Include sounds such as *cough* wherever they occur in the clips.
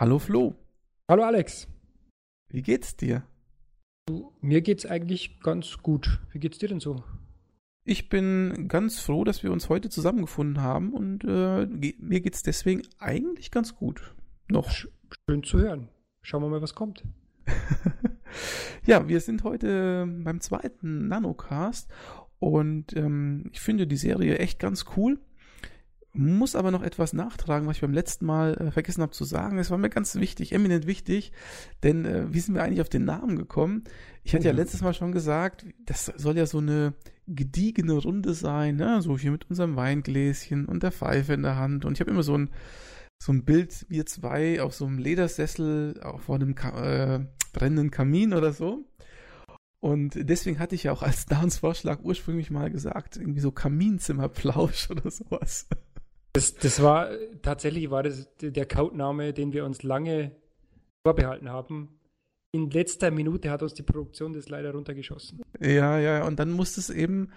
Hallo Flo. Hallo Alex. Wie geht's dir? Mir geht's eigentlich ganz gut. Wie geht's dir denn so? Ich bin ganz froh, dass wir uns heute zusammengefunden haben und äh, mir geht's deswegen eigentlich ganz gut. Noch. Schön zu hören. Schauen wir mal, was kommt. *laughs* ja, wir sind heute beim zweiten Nanocast und ähm, ich finde die Serie echt ganz cool. Muss aber noch etwas nachtragen, was ich beim letzten Mal äh, vergessen habe zu sagen. Es war mir ganz wichtig, eminent wichtig, denn äh, wie sind wir eigentlich auf den Namen gekommen? Ich hatte ja mhm. letztes Mal schon gesagt, das soll ja so eine gediegene Runde sein, ne? so hier mit unserem Weingläschen und der Pfeife in der Hand. Und ich habe immer so ein, so ein Bild, wir zwei auf so einem Ledersessel auch vor einem Ka äh, brennenden Kamin oder so. Und deswegen hatte ich ja auch als Namensvorschlag ursprünglich mal gesagt, irgendwie so Kaminzimmerplausch *laughs* oder sowas. Das, das war tatsächlich war das der Codename, den wir uns lange vorbehalten haben. In letzter Minute hat uns die Produktion das leider runtergeschossen. Ja, ja, und dann musste es eben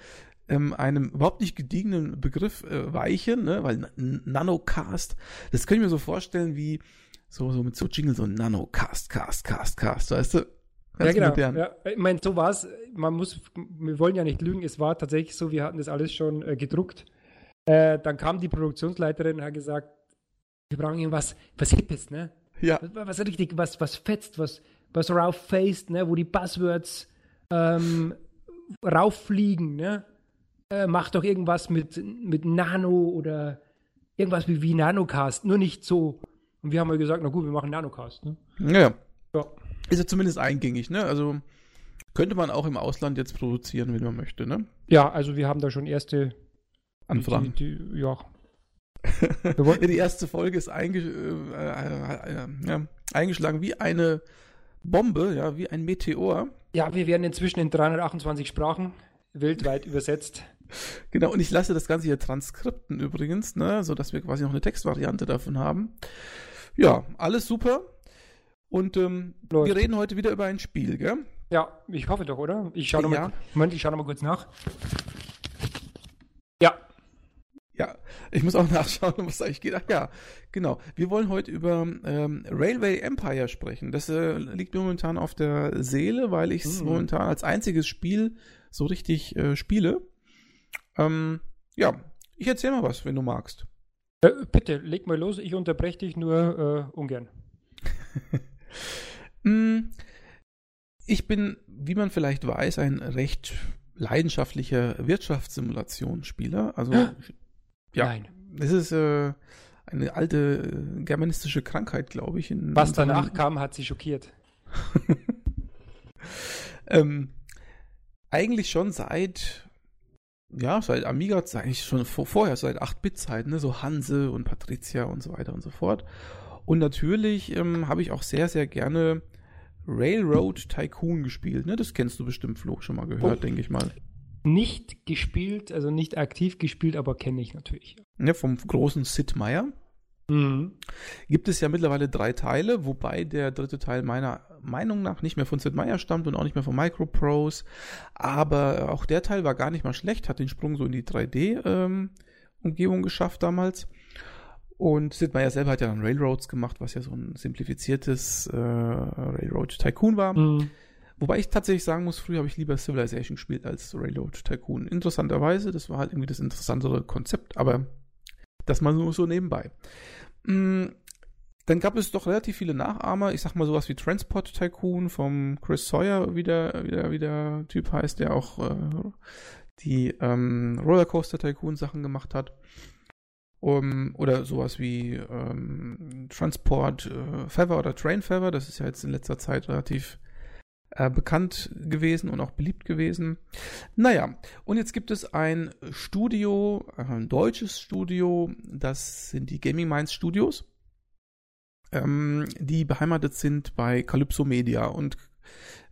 ähm, einem überhaupt nicht gediegenen Begriff äh, weichen, ne? weil Nanocast, das kann ich mir so vorstellen wie so, so mit so Jingle, so Nanocast, Cast, Cast, Cast, weißt du? Ganz ja, genau. Ja, ich meine, so war es. Man muss, wir wollen ja nicht lügen, es war tatsächlich so, wir hatten das alles schon äh, gedruckt. Äh, dann kam die Produktionsleiterin und hat gesagt, wir brauchen irgendwas, was Hippes, ne? Ja. Was, was richtig, was, was fetzt, was, was rauf-faced, ne? Wo die Buzzwords ähm, rauffliegen, ne? Äh, mach doch irgendwas mit, mit Nano oder irgendwas wie, wie Nanocast, nur nicht so. Und wir haben mal gesagt, na gut, wir machen Nanocast, ne? Ja. ja. Ist ja zumindest eingängig, ne? Also könnte man auch im Ausland jetzt produzieren, wenn man möchte, ne? Ja, also wir haben da schon erste Anfragen. Die, die, ja. *laughs* die erste Folge ist einge äh, äh, äh, eingeschlagen wie eine Bombe, ja, wie ein Meteor. Ja, wir werden inzwischen in 328 Sprachen weltweit übersetzt. Genau, und ich lasse das Ganze hier transkripten übrigens, ne, sodass wir quasi noch eine Textvariante davon haben. Ja, alles super. Und ähm, wir reden heute wieder über ein Spiel, gell? Ja, ich hoffe doch, oder? Ich schaue nochmal. Ja. Moment, ich schaue nochmal kurz nach. Ja, ich muss auch *laughs* nachschauen, was eigentlich geht. Ach ja, genau. Wir wollen heute über ähm, Railway Empire sprechen. Das äh, liegt mir momentan auf der Seele, weil ich es mhm. momentan als einziges Spiel so richtig äh, spiele. Ähm, ja, ich erzähl mal was, wenn du magst. Äh, bitte, leg mal los. Ich unterbreche dich nur äh, ungern. *laughs* Mm, ich bin, wie man vielleicht weiß, ein recht leidenschaftlicher Wirtschaftssimulationsspieler. Also ja, Nein. Es ist äh, eine alte äh, germanistische Krankheit, glaube ich. Was danach kam, hat sie schockiert. *laughs* ähm, eigentlich schon seit, ja, seit Amiga, eigentlich schon vor, vorher, seit 8-Bit-Zeiten, ne, so Hanse und Patricia und so weiter und so fort. Und natürlich ähm, habe ich auch sehr, sehr gerne Railroad Tycoon gespielt. Ne? Das kennst du bestimmt, Flo, schon mal gehört, oh. denke ich mal nicht gespielt, also nicht aktiv gespielt, aber kenne ich natürlich. Ja, vom großen Sid Meier. Mhm. Gibt es ja mittlerweile drei Teile, wobei der dritte Teil meiner Meinung nach nicht mehr von Sid Meier stammt und auch nicht mehr von Microprose. Aber auch der Teil war gar nicht mal schlecht, hat den Sprung so in die 3D-Umgebung ähm, geschafft damals. Und Sid Meier selber hat ja dann Railroads gemacht, was ja so ein simplifiziertes äh, Railroad Tycoon war. Mhm. Wobei ich tatsächlich sagen muss, früher habe ich lieber Civilization gespielt als Railroad Tycoon. Interessanterweise, das war halt irgendwie das interessantere Konzept, aber das mal nur so nebenbei. Mm, dann gab es doch relativ viele Nachahmer. Ich sag mal sowas wie Transport Tycoon vom Chris Sawyer, wie der, wie der, wie der Typ heißt, der auch äh, die ähm, Rollercoaster Tycoon Sachen gemacht hat. Um, oder sowas wie ähm, Transport äh, Feather oder Train Feather. Das ist ja jetzt in letzter Zeit relativ äh, bekannt gewesen und auch beliebt gewesen. Naja, und jetzt gibt es ein Studio, äh, ein deutsches Studio, das sind die Gaming Minds Studios, ähm, die beheimatet sind bei Calypso Media. Und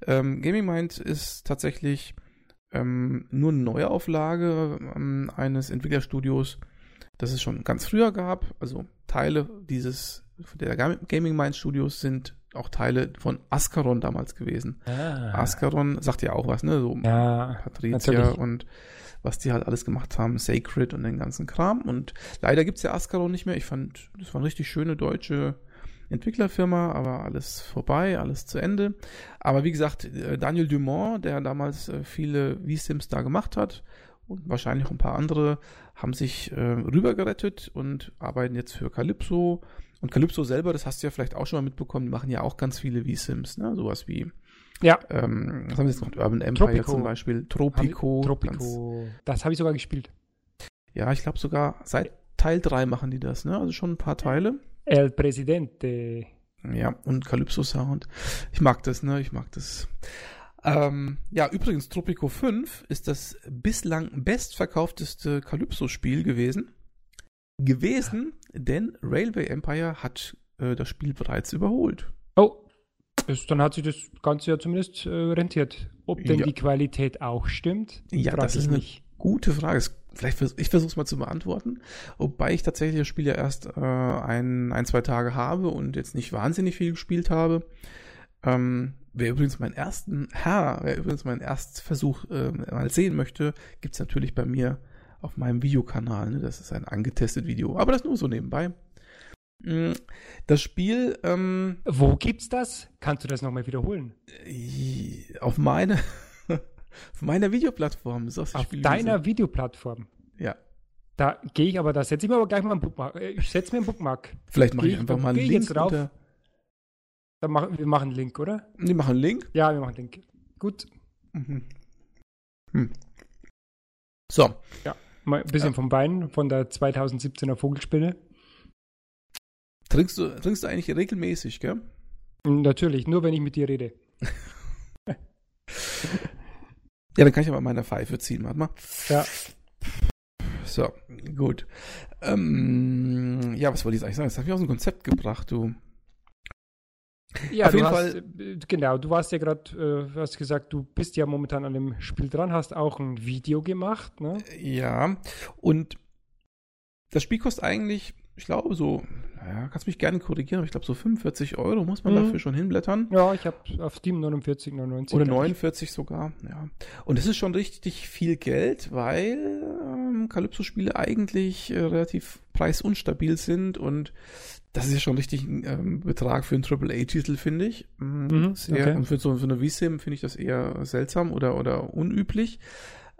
ähm, Gaming Mind ist tatsächlich ähm, nur eine Neuauflage ähm, eines Entwicklerstudios, das es schon ganz früher gab. Also Teile dieses der Gaming Mind Studios sind auch Teile von Ascaron damals gewesen. Ah. Ascaron sagt ja auch was, ne? So ja, Patricia natürlich. und was die halt alles gemacht haben, Sacred und den ganzen Kram. Und leider gibt's ja Ascaron nicht mehr. Ich fand, das waren richtig schöne deutsche Entwicklerfirma, aber alles vorbei, alles zu Ende. Aber wie gesagt, äh, Daniel Dumont, der damals äh, viele V-Sims da gemacht hat und wahrscheinlich auch ein paar andere, haben sich äh, rübergerettet und arbeiten jetzt für Calypso. Und Calypso selber, das hast du ja vielleicht auch schon mal mitbekommen, die machen ja auch ganz viele V-Sims, ne? Sowas wie ja. Ähm, was haben wir jetzt noch? Urban Empire Tropico. zum Beispiel. Tropico. Tropico. Das habe ich sogar gespielt. Ja, ich glaube sogar seit Teil 3 machen die das, ne? Also schon ein paar Teile. El Presidente. Ja, und Calypso Sound. Ich mag das, ne? Ich mag das. Ähm, ja, übrigens, Tropico 5 ist das bislang bestverkaufteste Calypso-Spiel gewesen. Gewesen, denn Railway Empire hat äh, das Spiel bereits überholt. Oh, ist, dann hat sich das Ganze ja zumindest äh, rentiert. Ob denn ja. die Qualität auch stimmt? Ja, das ist eine gute Frage. Vielleicht ich versuche es mal zu beantworten. Wobei ich tatsächlich das Spiel ja erst äh, ein, ein, zwei Tage habe und jetzt nicht wahnsinnig viel gespielt habe. Ähm, wer übrigens meinen ersten, ha, wer übrigens meinen Erstversuch äh, mal sehen möchte, gibt es natürlich bei mir auf meinem Videokanal. Ne? Das ist ein angetestet Video. Aber das nur so nebenbei. Mm, das Spiel. Ähm, Wo gibt's das? Kannst du das nochmal wiederholen? Auf meine, *laughs* auf meiner Videoplattform. Ist auf deiner Videoplattform? Ja. Da gehe ich aber, da setze ich mir aber gleich mal einen Bookmark. Äh, ich setze mir einen Bookmark. Vielleicht mache ich einfach mal einen Link drauf. Unter... Dann machen wir machen einen Link, oder? Wir machen einen Link? Ja, wir machen einen Link. Gut. Mhm. Hm. So. Ja, ein bisschen ja. vom Bein von der 2017er Vogelspinne. Trinkst du, trinkst du eigentlich regelmäßig, gell? Natürlich, nur wenn ich mit dir rede. *laughs* ja, dann kann ich aber meine Pfeife ziehen, warte mal. Ja. So, gut. Ähm, ja, was wollte ich eigentlich sagen? Das habe ich aus dem Konzept gebracht, du. Ja, Auf jeden hast, Fall. Äh, genau, du warst ja gerade, äh, hast gesagt, du bist ja momentan an dem Spiel dran, hast auch ein Video gemacht, ne? Ja, und das Spiel kostet eigentlich ich glaube so, naja, kannst mich gerne korrigieren, aber ich glaube so 45 Euro muss man mhm. dafür schon hinblättern. Ja, ich habe auf Steam 49, 99. Oder 49 sogar, ja. Und das ist schon richtig viel Geld, weil Calypso-Spiele eigentlich äh, relativ preisunstabil sind und das ist ja schon richtig ein ähm, Betrag für einen AAA-Titel, finde ich. Mhm, mhm sehr, okay. Und für so, für eine V-Sim finde ich das eher seltsam oder, oder unüblich.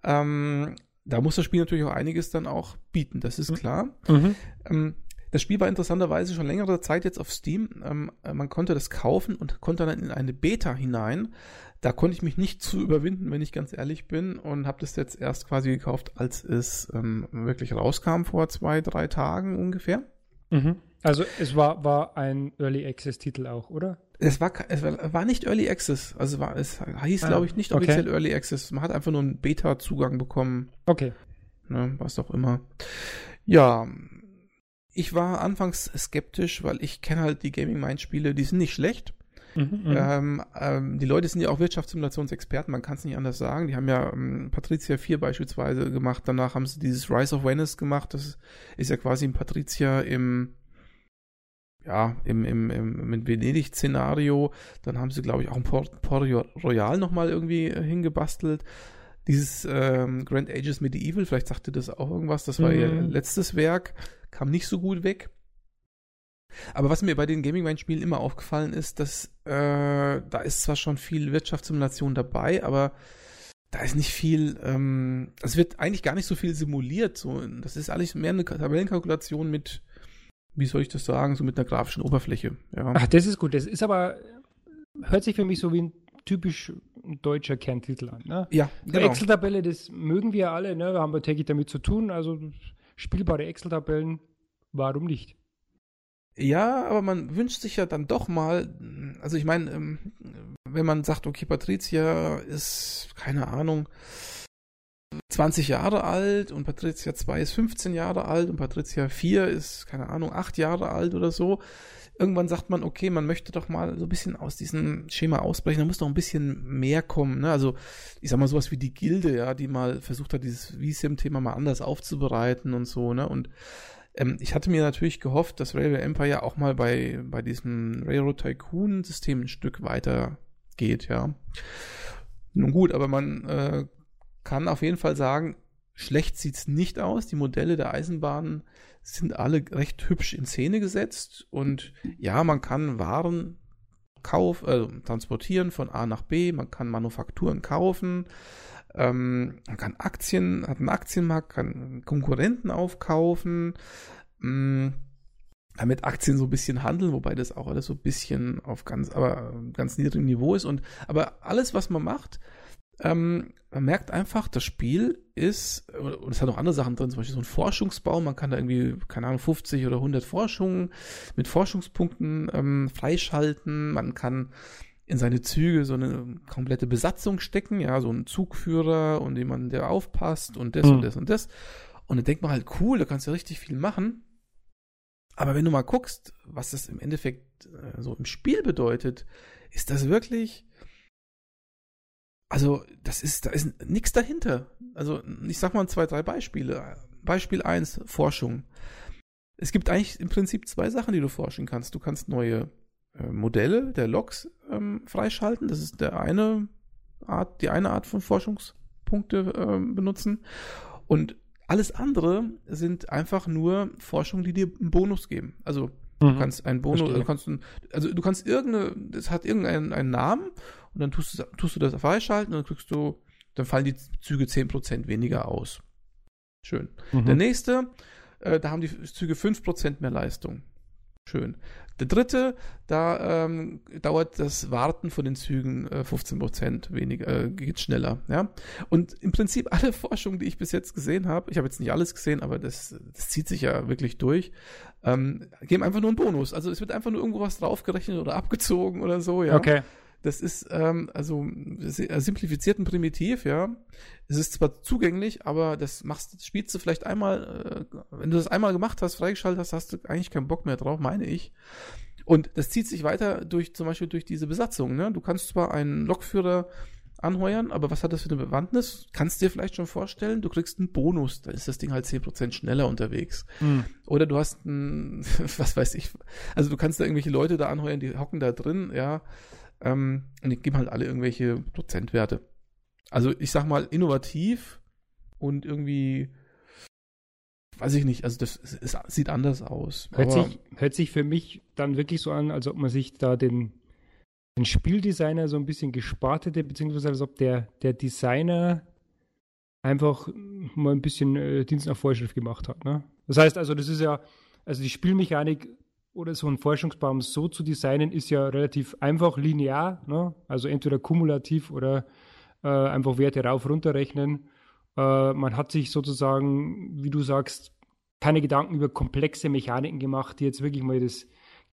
Ähm, da muss das Spiel natürlich auch einiges dann auch bieten, das ist mhm. klar. Mhm. Ähm, das Spiel war interessanterweise schon längere Zeit jetzt auf Steam. Ähm, äh, man konnte das kaufen und konnte dann in eine Beta hinein. Da konnte ich mich nicht zu überwinden, wenn ich ganz ehrlich bin, und habe das jetzt erst quasi gekauft, als es ähm, wirklich rauskam vor zwei, drei Tagen ungefähr. Mhm. Also es war, war ein Early Access Titel auch, oder? Es war, es war nicht Early Access. Also war, es hieß, ah, glaube ich, nicht offiziell okay. Early Access. Man hat einfach nur einen Beta-Zugang bekommen. Okay. Ne, was auch immer. Ja, ich war anfangs skeptisch, weil ich kenne halt die Gaming Mind Spiele, die sind nicht schlecht. Mhm, mhm, ähm, ähm, die Leute sind ja auch Wirtschaftssimulationsexperten, man kann es nicht anders sagen. Die haben ja ähm, Patricia 4 beispielsweise gemacht, danach haben sie dieses Rise of Venice gemacht. Das ist ja quasi ein Patricia im ja, im, im, im mit Venedig-Szenario. Dann haben sie, glaube ich, auch ein Port, Port Royal nochmal irgendwie äh, hingebastelt. Dieses ähm, Grand Ages Medieval, vielleicht sagte das auch irgendwas, das war mhm. ihr letztes Werk kam nicht so gut weg. Aber was mir bei den Gaming Mind Spielen immer aufgefallen ist, dass äh, da ist zwar schon viel Wirtschaftssimulation dabei, aber da ist nicht viel, ähm, es wird eigentlich gar nicht so viel simuliert. So, das ist alles mehr eine Tabellenkalkulation mit, wie soll ich das sagen, so mit einer grafischen Oberfläche. Ja. Ach, das ist gut. Das ist aber, hört sich für mich so wie ein typisch deutscher Kerntitel an. Ne? Ja, genau. Excel-Tabelle, das mögen wir alle, ne? Wir haben täglich damit zu tun. Also spielbare Excel-Tabellen, warum nicht? Ja, aber man wünscht sich ja dann doch mal, also ich meine, ähm, wenn man sagt, okay, Patricia ist, keine Ahnung, 20 Jahre alt und Patricia 2 ist 15 Jahre alt und Patricia 4 ist, keine Ahnung, 8 Jahre alt oder so, irgendwann sagt man, okay, man möchte doch mal so ein bisschen aus diesem Schema ausbrechen, da muss doch ein bisschen mehr kommen. Ne? Also ich sag mal sowas wie die Gilde, ja, die mal versucht hat, dieses VSIM-Thema mal anders aufzubereiten und so, ne? Und ähm, ich hatte mir natürlich gehofft, dass Railway Empire auch mal bei, bei diesem Railroad Tycoon-System ein Stück weiter geht, ja. Nun gut, aber man äh, kann auf jeden Fall sagen, Schlecht sieht's nicht aus. Die Modelle der Eisenbahnen sind alle recht hübsch in Szene gesetzt und ja, man kann Waren kauf, äh, transportieren von A nach B, man kann Manufakturen kaufen, ähm, man kann Aktien, hat einen Aktienmarkt, kann Konkurrenten aufkaufen, mh, mm, damit Aktien so ein bisschen handeln, wobei das auch alles so ein bisschen auf ganz, aber ganz niedrigem Niveau ist. Und aber alles, was man macht, ähm, man merkt einfach, das Spiel ist, und es hat auch andere Sachen drin, zum Beispiel so ein Forschungsbaum, man kann da irgendwie, keine Ahnung, 50 oder 100 Forschungen mit Forschungspunkten ähm, freischalten, man kann in seine Züge so eine komplette Besatzung stecken, ja, so einen Zugführer und jemanden, der aufpasst und das mhm. und das und das. Und dann denkt man halt, cool, da kannst du richtig viel machen. Aber wenn du mal guckst, was das im Endeffekt äh, so im Spiel bedeutet, ist das wirklich also, das ist, da ist nichts dahinter. Also, ich sag mal zwei, drei Beispiele. Beispiel eins Forschung. Es gibt eigentlich im Prinzip zwei Sachen, die du forschen kannst. Du kannst neue äh, Modelle der Logs ähm, freischalten. Das ist der eine Art, die eine Art von Forschungspunkte äh, benutzen. Und alles andere sind einfach nur Forschungen, die dir einen Bonus geben. Also Du mhm. kannst einen Bonus, also, kannst du, also du kannst irgendeine, das hat irgendeinen einen Namen und dann tust du, tust du das freischalten und dann kriegst du, dann fallen die Züge 10% weniger aus. Schön. Mhm. Der nächste, äh, da haben die Züge 5% mehr Leistung. Schön. Der dritte, da ähm, dauert das Warten von den Zügen äh, 15% weniger, äh, geht schneller. Ja? Und im Prinzip *laughs* alle Forschungen, die ich bis jetzt gesehen habe, ich habe jetzt nicht alles gesehen, aber das, das zieht sich ja wirklich durch, ähm, geben einfach nur einen Bonus. Also es wird einfach nur irgendwo was draufgerechnet oder abgezogen oder so, ja. Okay. Das ist ähm, also simplifiziert und primitiv, ja. Es ist zwar zugänglich, aber das machst, spielst du vielleicht einmal, äh, wenn du das einmal gemacht hast, freigeschaltet hast, hast du eigentlich keinen Bock mehr drauf, meine ich. Und das zieht sich weiter durch, zum Beispiel durch diese Besatzung. Ne? Du kannst zwar einen Lokführer anheuern, aber was hat das für eine Bewandtnis? Kannst dir vielleicht schon vorstellen, du kriegst einen Bonus, da ist das Ding halt 10% schneller unterwegs. Mhm. Oder du hast ein, *laughs* was weiß ich, also du kannst da irgendwelche Leute da anheuern, die hocken da drin, ja, ähm, und die geben halt alle irgendwelche Prozentwerte. Also ich sag mal, innovativ und irgendwie, weiß ich nicht, also das es, sieht anders aus. Hört sich, hört sich für mich dann wirklich so an, als ob man sich da den, den Spieldesigner so ein bisschen gespart hätte, beziehungsweise als ob der, der Designer einfach mal ein bisschen äh, Dienst nach Vorschrift gemacht hat. Ne? Das heißt also, das ist ja, also die Spielmechanik oder so einen Forschungsbaum so zu designen, ist ja relativ einfach linear. Ne? Also entweder kumulativ oder äh, einfach Werte rauf, runter rechnen. Äh, man hat sich sozusagen, wie du sagst, keine Gedanken über komplexe Mechaniken gemacht, die jetzt wirklich mal das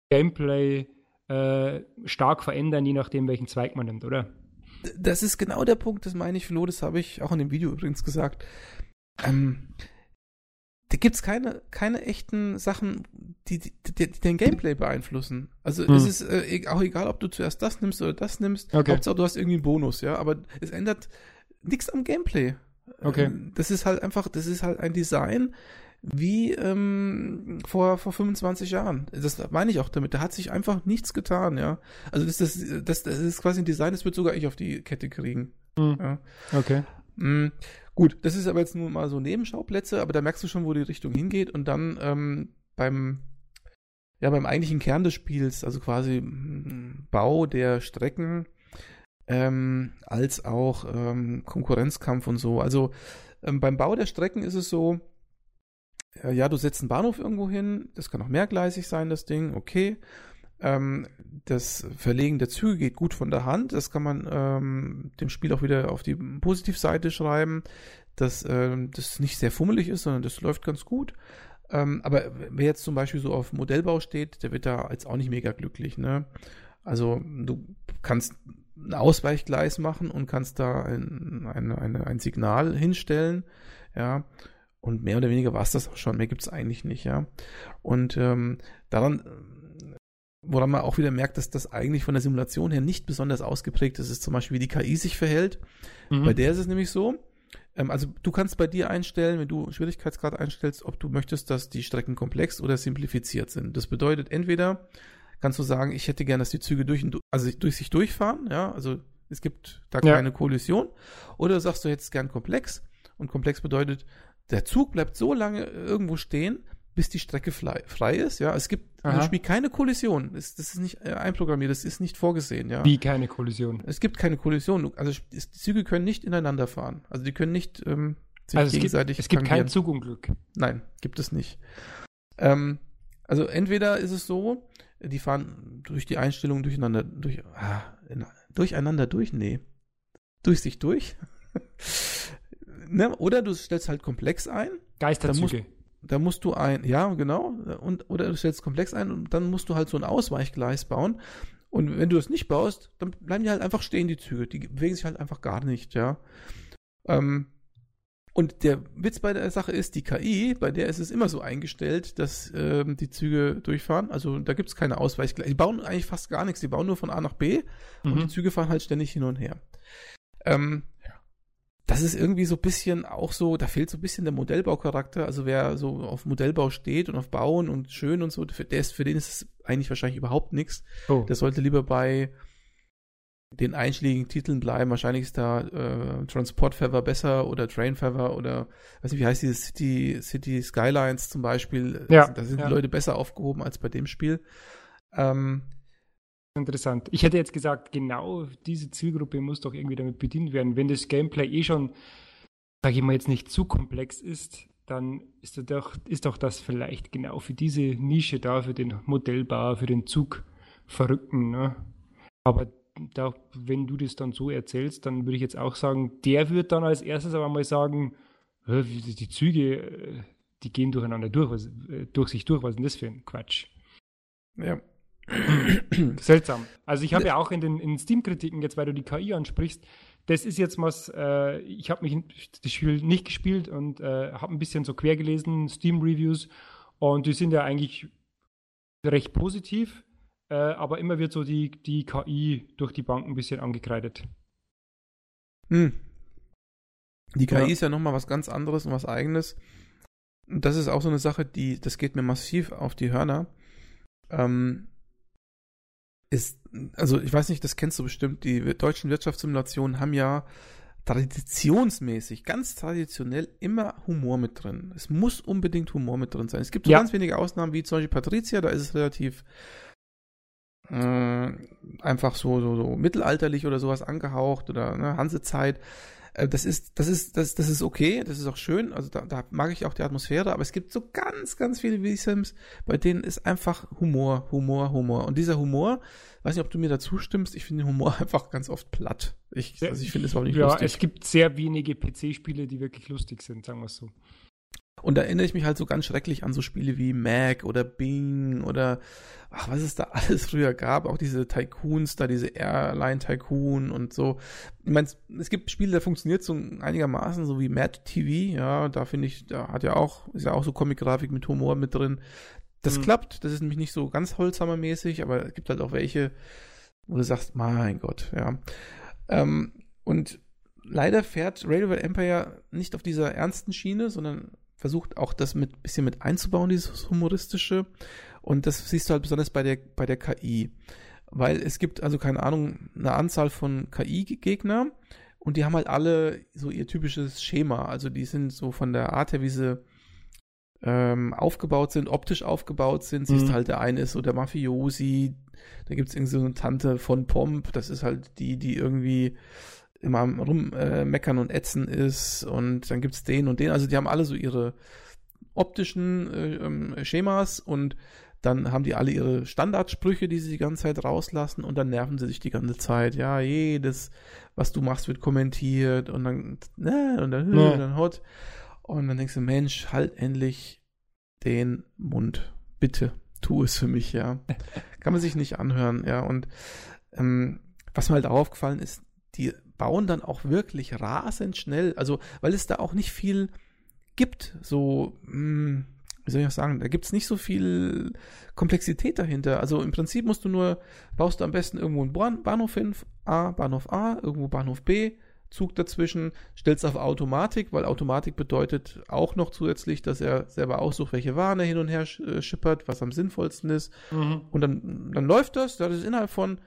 Gameplay äh, stark verändern, je nachdem, welchen Zweig man nimmt, oder? Das ist genau der Punkt, das meine ich, Flo, das habe ich auch in dem Video übrigens gesagt. Ähm, da gibt es keine, keine echten Sachen, die, die, die, die den Gameplay beeinflussen. Also hm. es ist äh, auch egal, ob du zuerst das nimmst oder das nimmst. Okay. Hauptsache du hast irgendwie einen Bonus, ja. Aber es ändert nichts am Gameplay. Okay. Ähm, das ist halt einfach, das ist halt ein Design wie ähm, vor, vor 25 Jahren. Das meine ich auch damit. Da hat sich einfach nichts getan, ja. Also das, das, das, das ist quasi ein Design, das wird sogar ich auf die Kette kriegen. Hm. Ja. Okay. Mhm. Gut, das ist aber jetzt nur mal so Nebenschauplätze, aber da merkst du schon, wo die Richtung hingeht und dann ähm, beim ja beim eigentlichen Kern des Spiels, also quasi hm, Bau der Strecken ähm, als auch ähm, Konkurrenzkampf und so. Also ähm, beim Bau der Strecken ist es so, äh, ja, du setzt einen Bahnhof irgendwo hin, das kann auch mehrgleisig sein, das Ding, okay. Ähm, das Verlegen der Züge geht gut von der Hand. Das kann man ähm, dem Spiel auch wieder auf die Positivseite schreiben, dass ähm, das nicht sehr fummelig ist, sondern das läuft ganz gut. Ähm, aber wer jetzt zum Beispiel so auf Modellbau steht, der wird da jetzt auch nicht mega glücklich. Ne? Also du kannst ein Ausweichgleis machen und kannst da ein, ein, ein, ein Signal hinstellen, ja, und mehr oder weniger war es das auch schon, mehr gibt es eigentlich nicht, ja. Und ähm, daran woran man auch wieder merkt, dass das eigentlich von der Simulation her nicht besonders ausgeprägt ist, ist zum Beispiel, wie die KI sich verhält. Mhm. Bei der ist es nämlich so, ähm, also du kannst bei dir einstellen, wenn du Schwierigkeitsgrad einstellst, ob du möchtest, dass die Strecken komplex oder simplifiziert sind. Das bedeutet, entweder kannst du sagen, ich hätte gern, dass die Züge durch, also durch sich durchfahren, ja, also es gibt da keine ja. Kollision, oder sagst du jetzt gern komplex Und komplex bedeutet, der Zug bleibt so lange irgendwo stehen, bis die Strecke frei ist. Ja, es gibt im Spiel keine Kollision. Das, das, ist nicht äh, einprogrammiert, das ist nicht vorgesehen. Ja. Wie keine Kollision? Es gibt keine Kollision. Also die Züge können nicht ineinander fahren. Also die können nicht ähm, sich also gegenseitig. Es gibt, es gibt kein Zugunglück. Nein, gibt es nicht. Ähm, also entweder ist es so, die fahren durch die Einstellungen durcheinander, durch, ah, in, durcheinander durch, nee, durch sich durch. *laughs* ne? Oder du stellst halt komplex ein. Geisterzüge da musst du ein, ja, genau, und, oder du stellst komplex ein und dann musst du halt so ein Ausweichgleis bauen. Und wenn du das nicht baust, dann bleiben die halt einfach stehen, die Züge. Die bewegen sich halt einfach gar nicht, ja. Ähm, und der Witz bei der Sache ist, die KI, bei der ist es immer so eingestellt, dass ähm, die Züge durchfahren. Also da gibt es keine Ausweichgleise. Die bauen eigentlich fast gar nichts. Die bauen nur von A nach B mhm. und die Züge fahren halt ständig hin und her. Ähm, das ist irgendwie so ein bisschen auch so, da fehlt so ein bisschen der Modellbaucharakter. Also wer so auf Modellbau steht und auf Bauen und schön und so, für, der ist, für den ist es eigentlich wahrscheinlich überhaupt nichts. Oh. Der sollte lieber bei den einschlägigen Titeln bleiben. Wahrscheinlich ist da äh, Transport Feather besser oder Train Feather oder weiß nicht, wie heißt dieses City, City Skylines zum Beispiel. Ja, da sind ja. die Leute besser aufgehoben als bei dem Spiel. Ähm, Interessant. Ich hätte jetzt gesagt, genau diese Zielgruppe muss doch irgendwie damit bedient werden. Wenn das Gameplay eh schon, sage ich mal, jetzt nicht zu komplex ist, dann ist doch, ist doch das vielleicht genau für diese Nische da, für den Modellbauer, für den Zugverrückten. Ne? Aber da, wenn du das dann so erzählst, dann würde ich jetzt auch sagen, der wird dann als erstes aber mal sagen, die Züge, äh, die gehen durcheinander durch, was, äh, durch sich durch, was ist denn das für ein Quatsch? Ja, *clears throat* Seltsam. Also ich habe ja auch in den in Steam-Kritiken, jetzt weil du die KI ansprichst, das ist jetzt was, äh, ich habe mich das Spiel nicht gespielt und äh, habe ein bisschen so quer gelesen, Steam-Reviews, und die sind ja eigentlich recht positiv, äh, aber immer wird so die, die KI durch die Bank ein bisschen angekreidet. Hm. Die KI ja. ist ja nochmal was ganz anderes und was eigenes. Das ist auch so eine Sache, die, das geht mir massiv auf die Hörner. Ähm, ist, also ich weiß nicht, das kennst du bestimmt, die deutschen Wirtschaftssimulationen haben ja traditionsmäßig, ganz traditionell immer Humor mit drin. Es muss unbedingt Humor mit drin sein. Es gibt so ja. ganz wenige Ausnahmen, wie zum Beispiel Patricia, da ist es relativ äh, einfach so, so, so mittelalterlich oder sowas angehaucht oder ne, Hansezeit. Äh, das ist, das ist, das, das ist okay, das ist auch schön. Also da, da mag ich auch die Atmosphäre, aber es gibt so ganz, ganz viele V-Sims, bei denen ist einfach Humor, Humor, Humor. Und dieser Humor, weiß nicht, ob du mir dazu stimmst, ich finde Humor *laughs* einfach ganz oft platt. Ich, also ich finde es auch nicht ja, lustig. Ja, es gibt sehr wenige PC-Spiele, die wirklich lustig sind, sagen wir es so. Und da erinnere ich mich halt so ganz schrecklich an so Spiele wie Mac oder Bing oder ach, was es da *laughs* alles früher gab, auch diese Tycoons da, diese Airline Tycoon und so. Ich meine, es gibt Spiele, da funktioniert so einigermaßen, so wie Mad TV, ja, da finde ich, da hat ja auch, ist ja auch so Comic-Grafik mit Humor mit drin. Das mhm. klappt, das ist nämlich nicht so ganz Holzhammer-mäßig, aber es gibt halt auch welche, wo du sagst, mein Gott, ja. Ähm, und leider fährt Railway Empire nicht auf dieser ernsten Schiene, sondern versucht auch das mit bisschen mit einzubauen, dieses humoristische. Und das siehst du halt besonders bei der, bei der KI. Weil es gibt also, keine Ahnung, eine Anzahl von KI-Gegner und die haben halt alle so ihr typisches Schema. Also die sind so von der Art her, wie sie ähm, aufgebaut sind, optisch aufgebaut sind. Mhm. Siehst du halt, der eine ist so der Mafiosi, da gibt es irgendwie so eine Tante von Pomp, das ist halt die, die irgendwie immer am rummeckern äh, und ätzen ist und dann gibt's den und den. Also die haben alle so ihre optischen äh, ähm, Schemas und dann haben die alle ihre Standardsprüche, die sie die ganze Zeit rauslassen und dann nerven sie sich die ganze Zeit. Ja, jedes, was du machst, wird kommentiert und dann, ne, und dann, ja. und dann hot. Und dann denkst du, Mensch, halt endlich den Mund. Bitte, tu es für mich, ja. *laughs* Kann man sich nicht anhören, ja. Und ähm, was mir halt aufgefallen ist, die bauen dann auch wirklich rasend schnell, also weil es da auch nicht viel gibt, so, mh, hm, wie soll ich das sagen, da gibt es nicht so viel Komplexität dahinter. Also im Prinzip musst du nur, baust du am besten irgendwo einen Bahnhof hin, A, Bahnhof A, irgendwo Bahnhof B, Zug dazwischen, stellst auf Automatik, weil Automatik bedeutet auch noch zusätzlich, dass er selber aussucht, welche Waren er hin und her äh, schippert, was am sinnvollsten ist. Mhm. Und dann, dann läuft das, das ist innerhalb von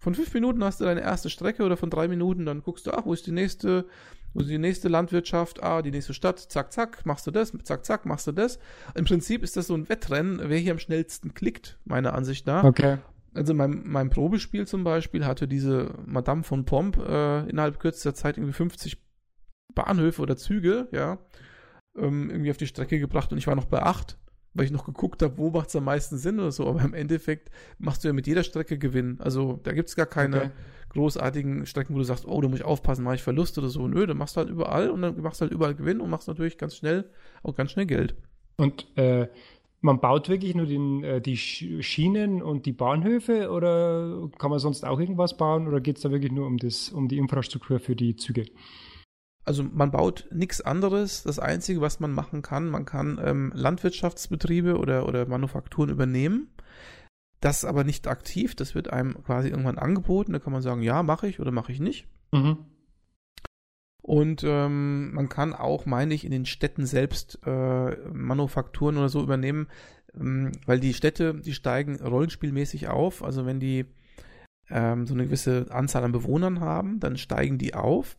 von fünf Minuten hast du deine erste Strecke oder von drei Minuten, dann guckst du, ach, wo ist die nächste Du die nächste Landwirtschaft, ah, die nächste Stadt, zack, zack, machst du das, zack, zack, machst du das. Im Prinzip ist das so ein Wettrennen, wer hier am schnellsten klickt, meiner Ansicht nach. Okay. Also mein, mein Probespiel zum Beispiel hatte diese Madame von Pomp äh, innerhalb kürzester Zeit irgendwie 50 Bahnhöfe oder Züge, ja, ähm, irgendwie auf die Strecke gebracht und ich war noch bei 8 weil ich noch geguckt habe, wo macht es am meisten Sinn oder so. Aber im Endeffekt machst du ja mit jeder Strecke Gewinn. Also da gibt es gar keine okay. großartigen Strecken, wo du sagst, oh, da muss ich aufpassen, mache ich Verlust oder so. Nö, du machst halt überall und dann machst du halt überall Gewinn und machst natürlich ganz schnell auch ganz schnell Geld. Und äh, man baut wirklich nur den, äh, die Schienen und die Bahnhöfe oder kann man sonst auch irgendwas bauen oder geht es da wirklich nur um, das, um die Infrastruktur für die Züge? Also man baut nichts anderes. Das Einzige, was man machen kann, man kann ähm, Landwirtschaftsbetriebe oder, oder Manufakturen übernehmen. Das aber nicht aktiv. Das wird einem quasi irgendwann angeboten. Da kann man sagen, ja, mache ich oder mache ich nicht. Mhm. Und ähm, man kann auch, meine ich, in den Städten selbst äh, Manufakturen oder so übernehmen, ähm, weil die Städte, die steigen rollenspielmäßig auf. Also wenn die ähm, so eine gewisse Anzahl an Bewohnern haben, dann steigen die auf.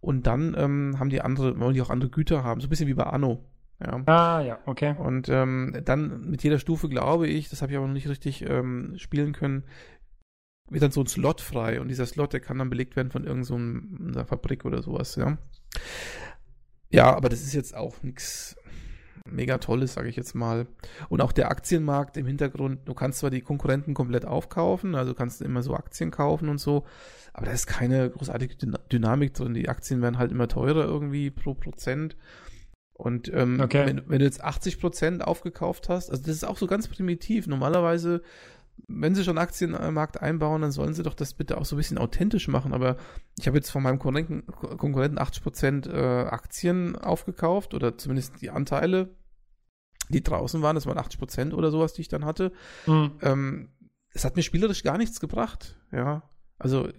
Und dann ähm, haben die andere, wollen die auch andere Güter haben, so ein bisschen wie bei Anno. Ja. Ah, ja, okay. Und ähm, dann mit jeder Stufe glaube ich, das habe ich aber noch nicht richtig ähm, spielen können, wird dann so ein Slot frei und dieser Slot, der kann dann belegt werden von irgendeiner so Fabrik oder sowas, ja. Ja, aber das ist jetzt auch nichts mega Tolles, sage ich jetzt mal. Und auch der Aktienmarkt im Hintergrund, du kannst zwar die Konkurrenten komplett aufkaufen, also kannst du immer so Aktien kaufen und so, aber da ist keine großartige Dynamik drin. Die Aktien werden halt immer teurer irgendwie pro Prozent. Und ähm, okay. wenn, wenn, du jetzt 80 Prozent aufgekauft hast, also das ist auch so ganz primitiv. Normalerweise, wenn sie schon Aktien im Markt einbauen, dann sollen sie doch das bitte auch so ein bisschen authentisch machen. Aber ich habe jetzt von meinem Konkurrenten, Konkurrenten 80 Prozent äh, Aktien aufgekauft oder zumindest die Anteile, die draußen waren. Das waren 80 Prozent oder sowas, die ich dann hatte. Mhm. Ähm, es hat mir spielerisch gar nichts gebracht. Ja, also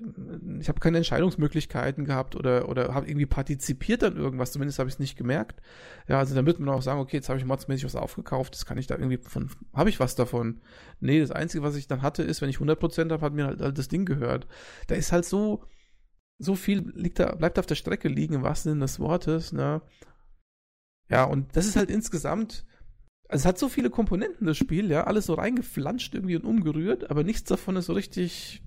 ich habe keine Entscheidungsmöglichkeiten gehabt oder, oder habe irgendwie partizipiert an irgendwas, zumindest habe ich es nicht gemerkt. Ja, also dann wird man auch sagen, okay, jetzt habe ich modsmäßig was aufgekauft, das kann ich da irgendwie von, habe ich was davon? Nee, das Einzige, was ich dann hatte, ist, wenn ich 100% habe, hat mir halt, halt das Ding gehört. Da ist halt so, so viel liegt da, bleibt auf der Strecke liegen, im wahrsten Sinne des Wortes, ne? Ja, und das ist halt insgesamt, also es hat so viele Komponenten, das Spiel, ja, alles so reingeflanscht irgendwie und umgerührt, aber nichts davon ist so richtig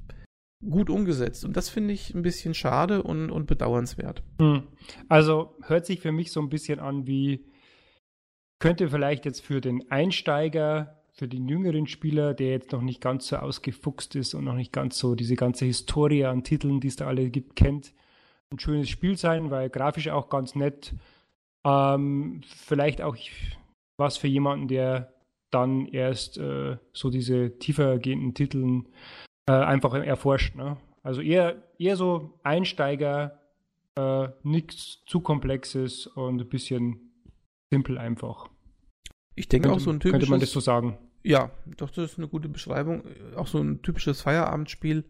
gut umgesetzt. Und das finde ich ein bisschen schade und, und bedauernswert. Hm. Also hört sich für mich so ein bisschen an wie, könnte vielleicht jetzt für den Einsteiger, für den jüngeren Spieler, der jetzt noch nicht ganz so ausgefuchst ist und noch nicht ganz so diese ganze Historie an Titeln, die es da alle gibt, kennt, ein schönes Spiel sein, weil grafisch auch ganz nett. Ähm, vielleicht auch was für jemanden, der dann erst äh, so diese tiefer gehenden Titeln äh, einfach erforscht. Ne? Also eher, eher so Einsteiger, äh, nichts zu komplexes und ein bisschen simpel einfach. Ich denke auch so ein typisches. Könnte man das so sagen? Ja, doch, das ist eine gute Beschreibung. Auch so ein typisches Feierabendspiel.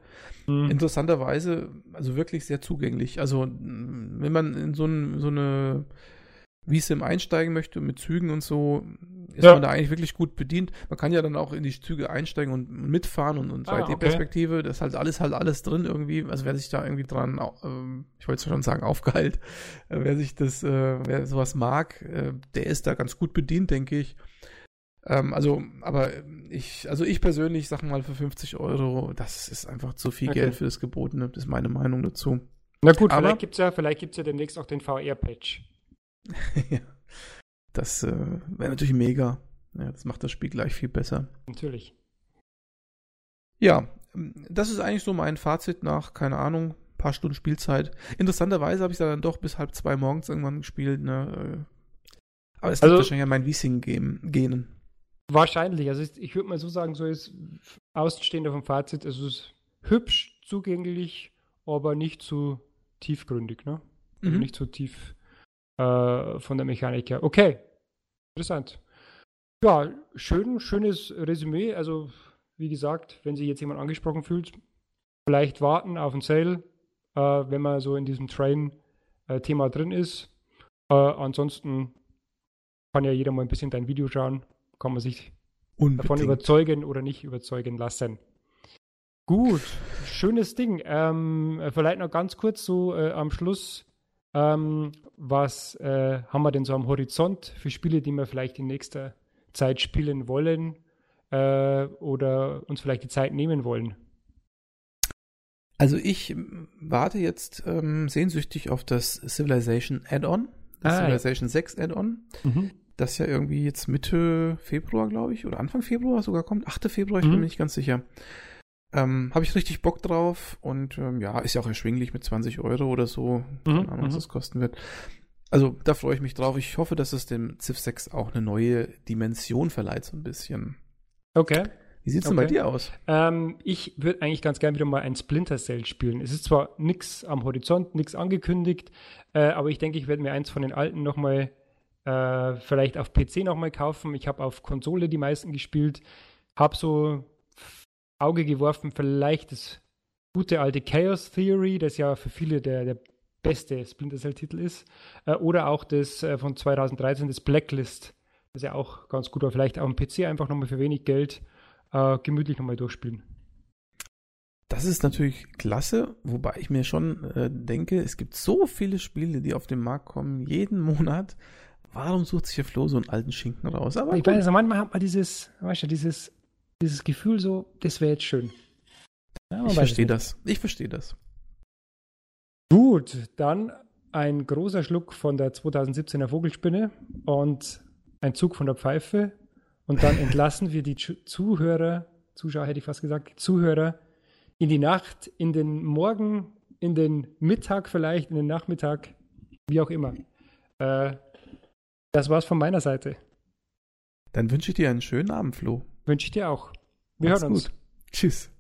Mhm. Interessanterweise, also wirklich sehr zugänglich. Also, wenn man in so, ein, so eine Wiese einsteigen möchte mit Zügen und so, ist ja. man da eigentlich wirklich gut bedient. Man kann ja dann auch in die Züge einsteigen und mitfahren und, und 3D-Perspektive, ah, okay. das ist halt alles halt alles drin irgendwie. Also wer sich da irgendwie dran, ähm, ich wollte schon sagen, aufgeheilt, äh, wer sich das, äh, wer sowas mag, äh, der ist da ganz gut bedient, denke ich. Ähm, also, aber ich, also ich persönlich sag mal für 50 Euro, das ist einfach zu viel okay. Geld für das Gebotene. Das ist meine Meinung dazu. Na gut, aber, vielleicht gibt's ja, vielleicht gibt's ja demnächst auch den VR-Patch. *laughs* ja. Das äh, wäre natürlich mega. Ja, das macht das Spiel gleich viel besser. Natürlich. Ja, das ist eigentlich so mein Fazit nach, keine Ahnung, paar Stunden Spielzeit. Interessanterweise habe ich da dann doch bis halb zwei morgens irgendwann gespielt. Ne? Aber es also, wahrscheinlich an meinen Wiesing-Genen. Wahrscheinlich. Also ich würde mal so sagen, so ist Außenstehender vom Fazit, es ist hübsch, zugänglich, aber nicht zu tiefgründig. Ne? Also mhm. nicht zu tief äh, von der Mechanik her. Okay, interessant. Ja, schön, schönes Resümee. Also, wie gesagt, wenn sich jetzt jemand angesprochen fühlt, vielleicht warten auf ein Sale, äh, wenn man so in diesem Train-Thema drin ist. Äh, ansonsten kann ja jeder mal ein bisschen dein Video schauen, kann man sich Unbedingt. davon überzeugen oder nicht überzeugen lassen. Gut, schönes Ding. Ähm, vielleicht noch ganz kurz so äh, am Schluss Ähm, was äh, haben wir denn so am Horizont für Spiele, die wir vielleicht in nächster Zeit spielen wollen äh, oder uns vielleicht die Zeit nehmen wollen? Also ich warte jetzt ähm, sehnsüchtig auf das Civilization Add-on, das ah, Civilization ja. 6 Add-on, mhm. das ja irgendwie jetzt Mitte Februar, glaube ich, oder Anfang Februar sogar kommt, 8. Februar, ich mhm. bin mir nicht ganz sicher. Ähm, Habe ich richtig Bock drauf und ähm, ja, ist ja auch erschwinglich mit 20 Euro oder so. Mhm. Keine Ahnung, was mhm. das kosten wird. Also da freue ich mich drauf. Ich hoffe, dass es dem Civ 6 auch eine neue Dimension verleiht, so ein bisschen. Okay. Wie sieht es okay. denn bei dir aus? Ähm, ich würde eigentlich ganz gerne wieder mal ein Splinter Cell spielen. Es ist zwar nichts am Horizont, nichts angekündigt, äh, aber ich denke, ich werde mir eins von den alten nochmal äh, vielleicht auf PC nochmal kaufen. Ich habe auf Konsole die meisten gespielt, habe so Auge geworfen, vielleicht das gute alte Chaos Theory, das ja für viele der, der beste Splinter Cell-Titel ist, äh, oder auch das äh, von 2013, das Blacklist, das ja auch ganz gut war. Vielleicht dem PC einfach nochmal für wenig Geld äh, gemütlich nochmal durchspielen. Das ist natürlich klasse, wobei ich mir schon äh, denke, es gibt so viele Spiele, die auf den Markt kommen, jeden *laughs* Monat. Warum sucht sich der Flo so einen alten Schinken raus? Aber ich gut. weiß, also manchmal hat man dieses, weißt du, dieses, dieses Gefühl so, das wäre jetzt schön. Ja, ich verstehe das. Ich verstehe das. Gut, dann ein großer Schluck von der 2017er Vogelspinne und ein Zug von der Pfeife und dann entlassen wir die Zuhörer, Zuschauer hätte ich fast gesagt, Zuhörer in die Nacht, in den Morgen, in den Mittag vielleicht, in den Nachmittag, wie auch immer. Äh, das war's von meiner Seite. Dann wünsche ich dir einen schönen Abend, Flo. Wünsche ich dir auch. Wir Mach's hören uns. Gut. Tschüss.